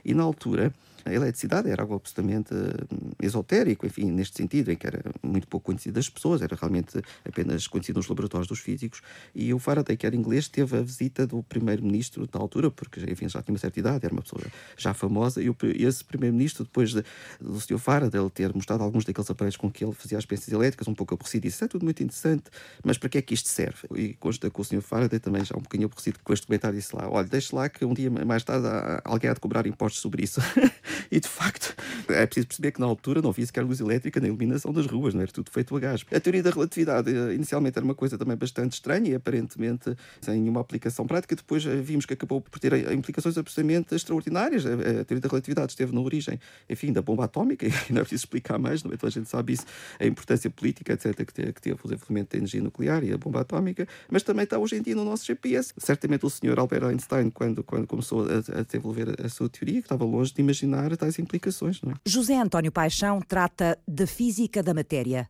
Speaker 3: E na altura, a eletricidade era algo absolutamente hum, esotérico, enfim, neste sentido, em que era muito pouco conhecido das pessoas, era realmente apenas conhecido nos laboratórios dos físicos. E o Faraday, que era inglês, teve a visita do primeiro-ministro da altura, porque enfim, já tinha uma certa idade, era uma pessoa já famosa, e, esse primeiro-ministro, depois de, do Sr. Faraday ter mostrado alguns daqueles aparelhos com que ele fazia as experiências elétricas, um pouco aborrecido, disse: é tudo muito interessante, mas para que é que isto serve? E consta que o Sr. Faraday também já um bocadinho aborrecido com este comentário, disse lá: olha, deixe lá que um dia mais tarde alguém há de cobrar impostos sobre isso. e de facto, é preciso perceber que na altura não havia sequer luz elétrica nem iluminação das ruas, não era tudo feito a gás. A teoria da relatividade eh, inicialmente era uma coisa também bastante estranha e aparentemente sem nenhuma aplicação prática. Depois eh, vimos que acabou por ter eh, implicações absolutamente extraordinárias. A teoria da relatividade esteve na origem, enfim, da bomba atómica, e não é preciso explicar mais, não é? Toda a gente sabe isso, a importância política, etc., que teve, que teve o desenvolvimento da energia nuclear e a bomba atómica, mas também está hoje em dia no nosso GPS. Certamente o senhor Albert Einstein, quando, quando começou a, a desenvolver a sua teoria, que estava longe de imaginar tais implicações. Não é?
Speaker 4: José António Paixão trata da física da matéria.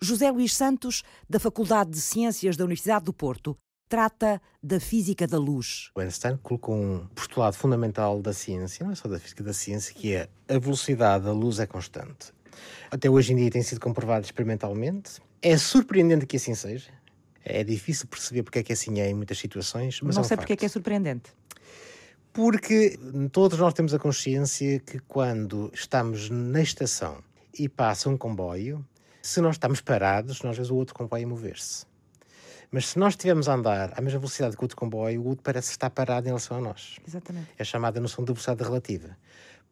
Speaker 4: José Luís Santos, da Faculdade de Ciências da Universidade do Porto, trata da física da luz.
Speaker 2: O Einstein colocou um postulado fundamental da ciência, não é só da física da ciência, que é a velocidade da luz é constante. Até hoje em dia tem sido comprovado experimentalmente. É surpreendente que assim seja. É difícil perceber porque é que assim é em muitas situações, mas
Speaker 4: não
Speaker 2: é um
Speaker 4: sei porque é que é surpreendente.
Speaker 2: Porque todos nós temos a consciência que quando estamos na estação e passa um comboio, se nós estamos parados, nós vemos o outro comboio mover-se. Mas se nós estivermos a andar à mesma velocidade que o outro comboio, o outro parece estar parado em relação a nós.
Speaker 4: Exatamente.
Speaker 2: É a chamada noção de velocidade relativa.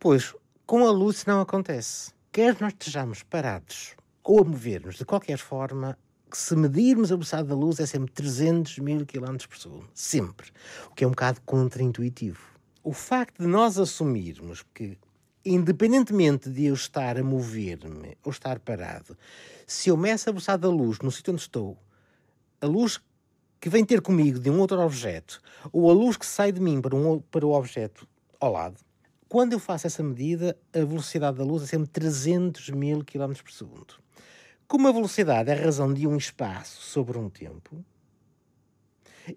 Speaker 2: Pois, com a luz não acontece. Quer nós estejamos parados ou a mover-nos de qualquer forma, se medirmos a velocidade da luz é sempre 300 mil km por segundo. Sempre. O que é um bocado contraintuitivo. O facto de nós assumirmos que, independentemente de eu estar a mover-me ou estar parado, se eu meço a velocidade da luz no sítio onde estou, a luz que vem ter comigo de um outro objeto, ou a luz que sai de mim para, um, para o objeto ao lado, quando eu faço essa medida, a velocidade da luz é sempre 300 mil km por segundo. Como a velocidade é a razão de um espaço sobre um tempo,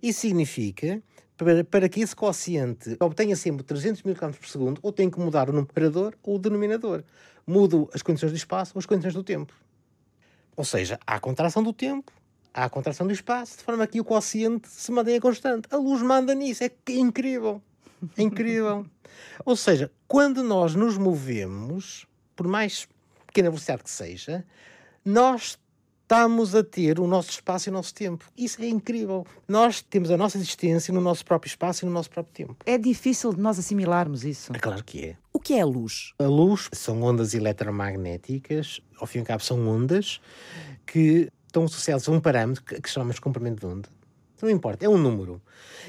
Speaker 2: isso significa, para, para que esse quociente obtenha sempre 300 mil km por segundo, ou tem que mudar o numerador ou o denominador. Mudo as condições do espaço ou as condições do tempo. Ou seja, há a contração do tempo, há a contração do espaço, de forma que o quociente se mantenha constante. A luz manda nisso, é incrível. É incrível. ou seja, quando nós nos movemos, por mais pequena velocidade que seja, nós estamos a ter o nosso espaço e o nosso tempo. Isso é incrível. Nós temos a nossa existência no nosso próprio espaço e no nosso próprio tempo.
Speaker 4: É difícil de nós assimilarmos isso.
Speaker 2: É claro que é.
Speaker 4: O que é a luz?
Speaker 2: A luz são ondas eletromagnéticas, ao fim e ao cabo são ondas que estão associadas a um parâmetro que chamamos de comprimento de onda. Não importa, é um número.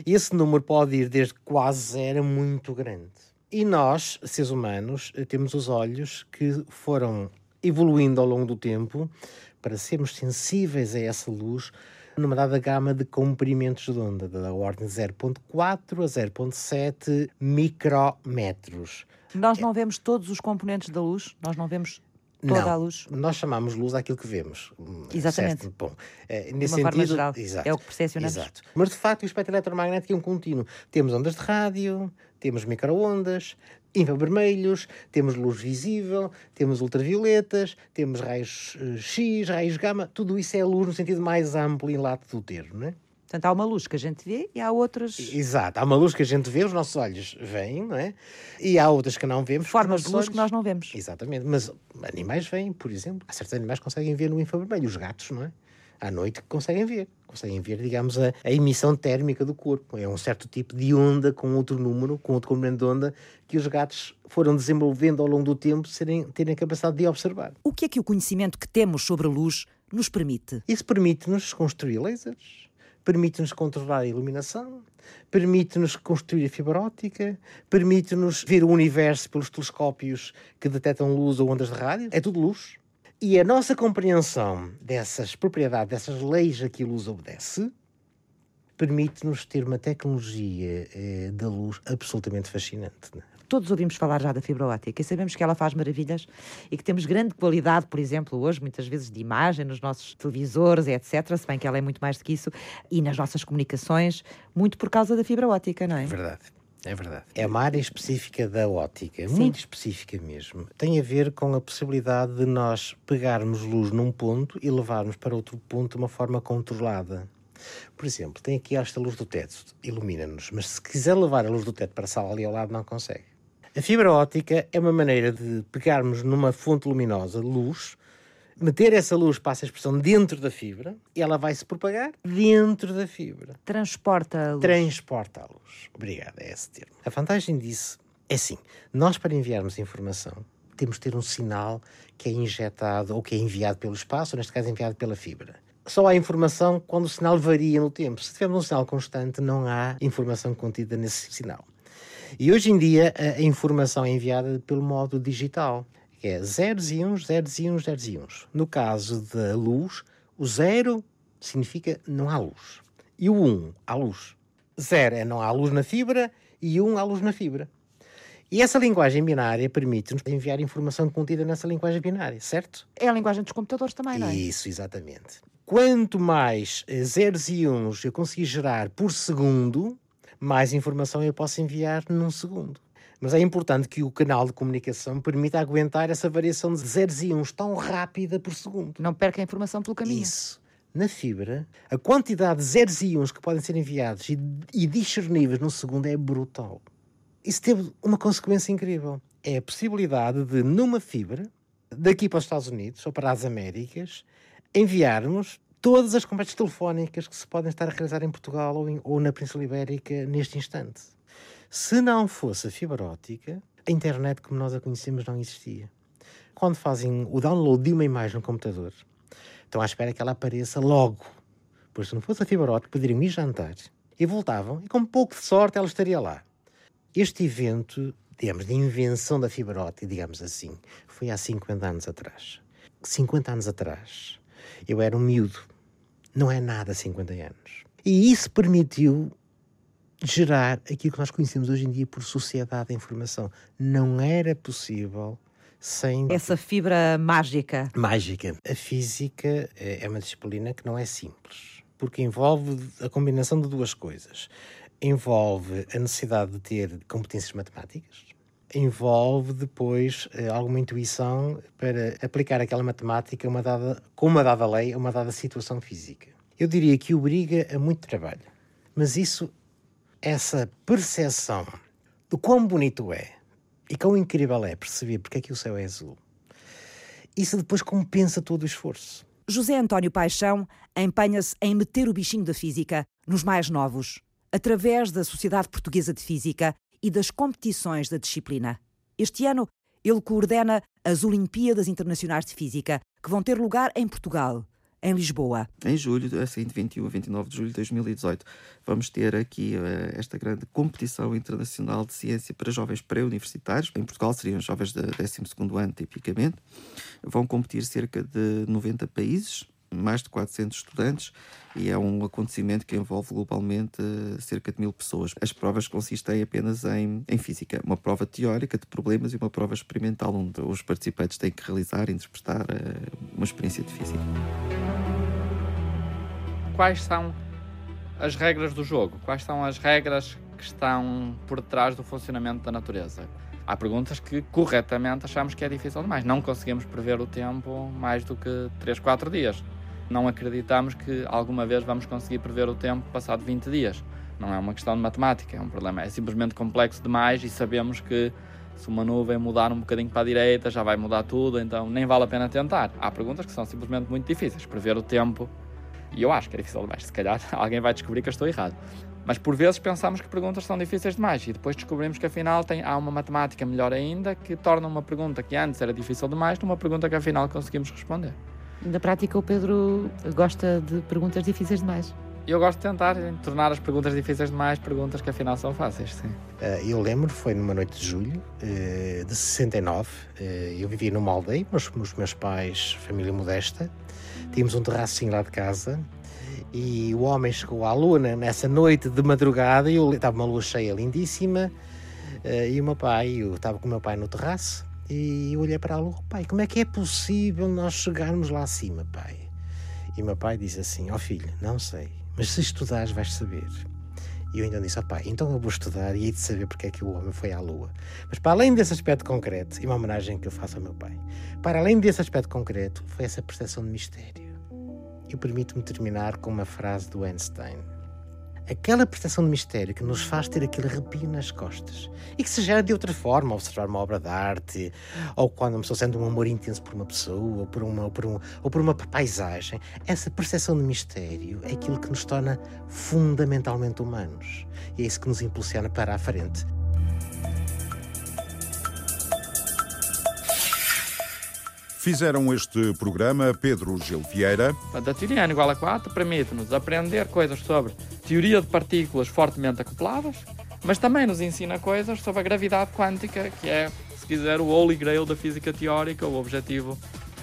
Speaker 2: E esse número pode ir desde quase zero a muito grande. E nós, seres humanos, temos os olhos que foram evoluindo ao longo do tempo para sermos sensíveis a essa luz numa dada gama de comprimentos de onda, da ordem 0.4 a 0.7 micrometros.
Speaker 4: Nós não vemos todos os componentes da luz? Nós não vemos toda
Speaker 2: não,
Speaker 4: a luz?
Speaker 2: Nós chamamos luz àquilo que vemos.
Speaker 4: Exatamente.
Speaker 2: Certo? Bom, é,
Speaker 4: de
Speaker 2: nesse
Speaker 4: uma forma
Speaker 2: sentido,
Speaker 4: geral.
Speaker 2: exato,
Speaker 4: é o que percepcionamos.
Speaker 2: Exato. Mas de facto o espectro eletromagnético é um contínuo. Temos ondas de rádio, temos microondas, infravermelhos, temos luz visível, temos ultravioletas, temos raios eh, X, raios gama, tudo isso é luz no sentido mais amplo e lato do termo, não é?
Speaker 4: Portanto, há uma luz que a gente vê e há outras.
Speaker 2: Exato, há uma luz que a gente vê, os nossos olhos veem, não é? E há outras que não vemos.
Speaker 4: Formas de luz
Speaker 2: olhos...
Speaker 4: que nós não vemos.
Speaker 2: Exatamente, mas animais veem, por exemplo. Há certos animais que conseguem ver no infravermelho, os gatos, não é? À noite conseguem ver. Conseguem ver, digamos, a, a, emissão térmica do corpo. É um certo tipo de onda com outro número, com outro comprimento de onda, que os gatos foram desenvolvendo ao longo do tempo, serem, terem a capacidade de observar.
Speaker 4: O que é que o conhecimento que temos sobre a luz nos permite?
Speaker 2: Isso permite-nos construir lasers, permite-nos controlar a iluminação, permite-nos construir a fibra óptica, permite-nos ver o universo pelos telescópios que detectam luz ou ondas de rádio. É tudo luz. E a nossa compreensão dessas propriedades, dessas leis a que a luz obedece, permite-nos ter uma tecnologia eh, da luz absolutamente fascinante. Né?
Speaker 4: Todos ouvimos falar já da fibra óptica e sabemos que ela faz maravilhas e que temos grande qualidade, por exemplo, hoje, muitas vezes, de imagem nos nossos televisores, etc. Se bem que ela é muito mais do que isso, e nas nossas comunicações, muito por causa da fibra óptica, não é?
Speaker 2: Verdade. É verdade. É uma área específica da ótica, Sim. muito específica mesmo. Tem a ver com a possibilidade de nós pegarmos luz num ponto e levarmos para outro ponto de uma forma controlada. Por exemplo, tem aqui esta luz do teto, ilumina-nos, mas se quiser levar a luz do teto para a sala ali ao lado, não consegue. A fibra óptica é uma maneira de pegarmos numa fonte luminosa, luz, meter essa luz, passa a expressão, dentro da fibra ela vai se propagar dentro da fibra.
Speaker 4: Transporta a luz.
Speaker 2: Transporta a luz. Obrigado, é esse termo. A vantagem disso é assim: nós, para enviarmos informação, temos de ter um sinal que é injetado ou que é enviado pelo espaço, ou neste caso enviado pela fibra. Só há informação quando o sinal varia no tempo. Se tivermos um sinal constante, não há informação contida nesse sinal. E hoje em dia a informação é enviada pelo modo digital é zeros e uns, zeros e uns, zeros e uns. No caso da luz, o zero significa não há luz. E o um, há luz. Zero é não há luz na fibra e um há luz na fibra. E essa linguagem binária permite-nos enviar informação contida nessa linguagem binária, certo?
Speaker 4: É a linguagem dos computadores também, não é?
Speaker 2: Isso, exatamente. Quanto mais eh, zeros e uns eu conseguir gerar por segundo, mais informação eu posso enviar num segundo. Mas é importante que o canal de comunicação permita aguentar essa variação de zeros e uns tão rápida por segundo.
Speaker 4: Não perca a informação pelo caminho.
Speaker 2: Isso. Na fibra, a quantidade de zeros e uns que podem ser enviados e, e discerníveis num segundo é brutal. Isso teve uma consequência incrível. É a possibilidade de, numa fibra, daqui para os Estados Unidos ou para as Américas, enviarmos todas as conversas telefónicas que se podem estar a realizar em Portugal ou, em, ou na Península Ibérica neste instante. Se não fosse a fibra óptica, a internet como nós a conhecemos não existia. Quando fazem o download de uma imagem no computador, estão à espera que ela apareça logo. Pois se não fosse a fibra óptica, poderiam ir jantar e voltavam, e com pouco de sorte ela estaria lá. Este evento, digamos, de invenção da fibra óptica, digamos assim, foi há 50 anos atrás. 50 anos atrás, eu era um miúdo. Não é nada 50 anos. E isso permitiu gerar aquilo que nós conhecemos hoje em dia por sociedade da informação. Não era possível sem.
Speaker 4: Essa fibra mágica.
Speaker 2: Mágica. A física é uma disciplina que não é simples, porque envolve a combinação de duas coisas. Envolve a necessidade de ter competências matemáticas, envolve depois eh, alguma intuição para aplicar aquela matemática uma dada, com uma dada lei a uma dada situação física. Eu diria que obriga a muito trabalho, mas isso essa percepção do quão bonito é e quão incrível é perceber porque é que o céu é azul, isso depois compensa todo o esforço.
Speaker 4: José António Paixão empenha-se em meter o bichinho da física nos mais novos, através da Sociedade Portuguesa de Física e das competições da disciplina. Este ano, ele coordena as Olimpíadas Internacionais de Física, que vão ter lugar em Portugal, em Lisboa.
Speaker 3: Em julho, assim, de 21 a 29 de julho de 2018, vamos ter aqui uh, esta grande competição internacional de ciência para jovens pré-universitários. Em Portugal seriam jovens de 12 ano, tipicamente. Vão competir cerca de 90 países, mais de 400 estudantes e é um acontecimento que envolve globalmente eh, cerca de mil pessoas. As provas consistem apenas em, em física, uma prova teórica de problemas e uma prova experimental, onde os participantes têm que realizar e interpretar uh, uma experiência de física.
Speaker 1: Quais são as regras do jogo? Quais são as regras que estão por detrás do funcionamento da natureza? Há perguntas que corretamente achamos que é difícil demais. Não conseguimos prever o tempo mais do que 3, 4 dias não acreditamos que alguma vez vamos conseguir prever o tempo passado 20 dias. Não é uma questão de matemática, é um problema. É simplesmente complexo demais e sabemos que se uma nuvem mudar um bocadinho para a direita já vai mudar tudo, então nem vale a pena tentar. Há perguntas que são simplesmente muito difíceis. Prever o tempo, e eu acho que é difícil demais. Se calhar alguém vai descobrir que eu estou errado. Mas por vezes pensamos que perguntas são difíceis demais e depois descobrimos que afinal tem, há uma matemática melhor ainda que torna uma pergunta que antes era difícil demais numa pergunta que afinal conseguimos responder.
Speaker 5: Na prática, o Pedro gosta de perguntas difíceis demais.
Speaker 1: Eu gosto de tentar tornar as perguntas difíceis demais perguntas que afinal são fáceis, sim.
Speaker 2: Uh, eu lembro, foi numa noite de julho uh, de 69. Uh, eu vivia numa aldeia, mas os meus pais, família modesta, tínhamos um terracinho lá de casa e o homem chegou à luna nessa noite de madrugada e eu, estava uma lua cheia lindíssima e o meu pai, eu estava com o meu pai no terraço e eu olhei para a lua, pai, como é que é possível nós chegarmos lá acima, pai? E meu pai disse assim: Ó oh, filho, não sei, mas se estudares vais saber. E eu ainda disse: Ó oh, pai, então eu vou estudar e hei de saber porque é que o homem foi à lua. Mas para além desse aspecto concreto, e uma homenagem que eu faço ao meu pai, para além desse aspecto concreto, foi essa percepção de mistério. Eu permito-me terminar com uma frase do Einstein aquela percepção de mistério que nos faz ter aquele arrepio nas costas e que se gera de outra forma, observar uma obra de arte, ou quando uma pessoa sente um amor intenso por uma pessoa, ou por uma, ou por, um, ou por uma paisagem, essa percepção de mistério é aquilo que nos torna fundamentalmente humanos e é isso que nos impulsiona para a frente.
Speaker 6: Fizeram este programa Pedro Gil Vieira.
Speaker 1: A teoria N igual a 4 permite-nos aprender coisas sobre teoria de partículas fortemente acopladas, mas também nos ensina coisas sobre a gravidade quântica, que é, se quiser, o holy grail da física teórica, o objetivo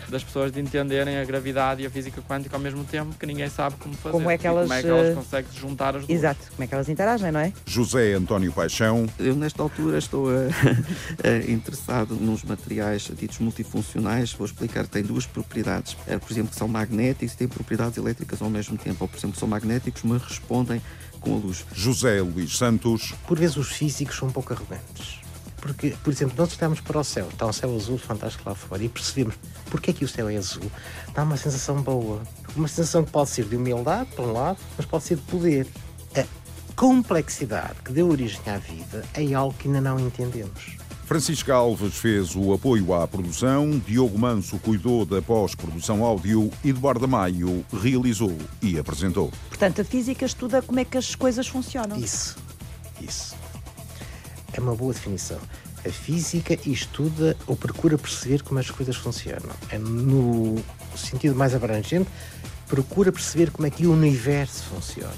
Speaker 1: das pessoas de entenderem a gravidade e a física quântica ao mesmo tempo, que ninguém sabe como fazer.
Speaker 4: Como é que elas,
Speaker 1: como é que elas eh, conseguem juntar as duas.
Speaker 4: Exato, como é que elas interagem, não é?
Speaker 6: José António Paixão.
Speaker 3: Eu, nesta altura, estou uh, interessado nos materiais ditos multifuncionais. Vou explicar, tem duas propriedades. Por exemplo, que são magnéticos e têm propriedades elétricas ao mesmo tempo. Ou, por exemplo, são magnéticos, mas respondem com a luz.
Speaker 6: José Luís Santos.
Speaker 2: Por vezes os físicos são um pouco arrogantes porque, por exemplo, nós estamos para o céu, está um céu azul fantástico lá fora e percebemos porque é que o céu é azul. Dá uma sensação boa, uma sensação que pode ser de humildade, por um lado, mas pode ser de poder. A complexidade que deu origem à vida é algo que ainda não entendemos.
Speaker 6: Francisca Alves fez o apoio à produção, Diogo Manso cuidou da pós-produção áudio, Eduardo Maio realizou e apresentou.
Speaker 4: Portanto, a física estuda como é que as coisas funcionam.
Speaker 2: Isso, isso é uma boa definição. A física estuda ou procura perceber como as coisas funcionam. É no sentido mais abrangente, procura perceber como é que o universo funciona.